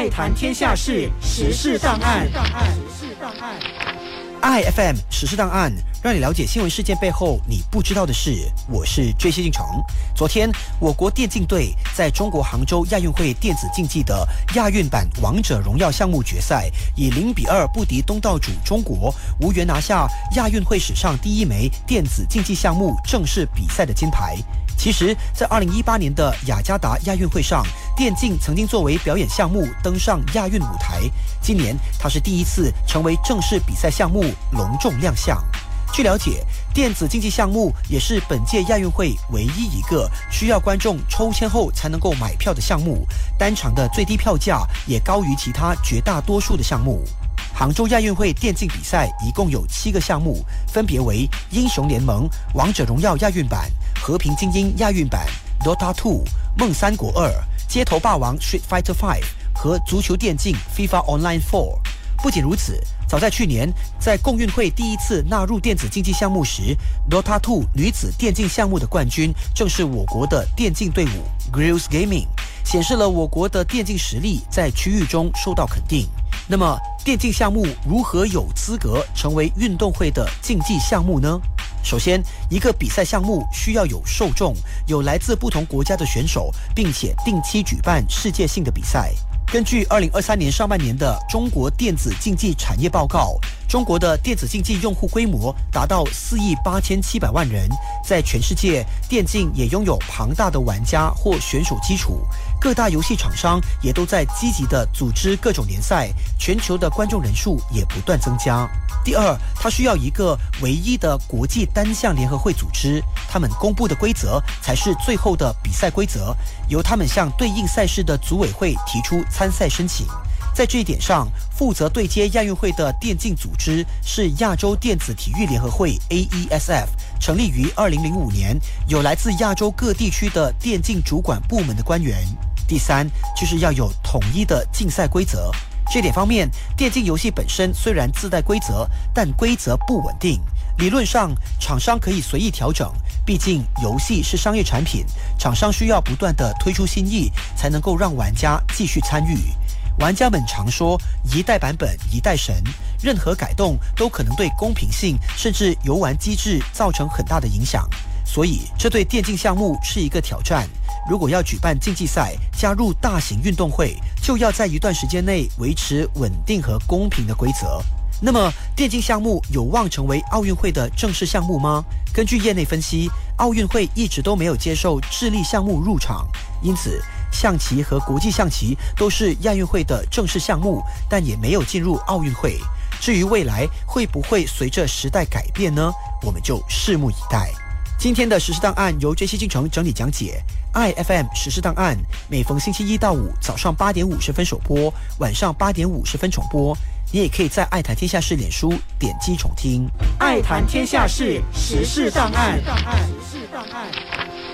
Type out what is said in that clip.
爱谈天下事，时事档案。时事档案。iFM 时事档案，让你了解新闻事件背后你不知道的事。我是追西进城。昨天，我国电竞队在中国杭州亚运会电子竞技的亚运版王者荣耀项目决赛，以零比二不敌东道主中国，无缘拿下亚运会史上第一枚电子竞技项目正式比赛的金牌。其实，在二零一八年的雅加达亚运会上，电竞曾经作为表演项目登上亚运舞台。今年，它是第一次成为正式比赛项目，隆重亮相。据了解，电子竞技项目也是本届亚运会唯一一个需要观众抽签后才能够买票的项目，单场的最低票价也高于其他绝大多数的项目。杭州亚运会电竞比赛一共有七个项目，分别为英雄联盟、王者荣耀亚运版、和平精英亚运版、Dota Two、梦三国二、街头霸王 Street Fighter Five 和足球电竞 FIFA Online Four。不仅如此，早在去年，在共运会第一次纳入电子竞技项目时，Dota Two 女子电竞项目的冠军正是我国的电竞队伍 Grills Gaming，显示了我国的电竞实力在区域中受到肯定。那么，电竞项目如何有资格成为运动会的竞技项目呢？首先，一个比赛项目需要有受众，有来自不同国家的选手，并且定期举办世界性的比赛。根据二零二三年上半年的中国电子竞技产业报告，中国的电子竞技用户规模达到四亿八千七百万人，在全世界，电竞也拥有庞大的玩家或选手基础。各大游戏厂商也都在积极的组织各种联赛，全球的观众人数也不断增加。第二，它需要一个唯一的国际单项联合会组织，他们公布的规则才是最后的比赛规则，由他们向对应赛事的组委会提出参赛申请。在这一点上，负责对接亚运会的电竞组织是亚洲电子体育联合会 （AESF），成立于二零零五年，有来自亚洲各地区的电竞主管部门的官员。第三，就是要有统一的竞赛规则。这点方面，电竞游戏本身虽然自带规则，但规则不稳定。理论上，厂商可以随意调整，毕竟游戏是商业产品，厂商需要不断的推出新意，才能够让玩家继续参与。玩家们常说“一代版本一代神”，任何改动都可能对公平性甚至游玩机制造成很大的影响。所以，这对电竞项目是一个挑战。如果要举办竞技赛，加入大型运动会，就要在一段时间内维持稳定和公平的规则。那么，电竞项目有望成为奥运会的正式项目吗？根据业内分析，奥运会一直都没有接受智力项目入场，因此象棋和国际象棋都是亚运会的正式项目，但也没有进入奥运会。至于未来会不会随着时代改变呢？我们就拭目以待。今天的实时档案由 J C 进城整理讲解，I F M 实时档案每逢星期一到五早上八点五十分首播，晚上八点五十分重播。你也可以在爱谈天下事脸书点击重听。爱谈天下事，时事档案。时事档案。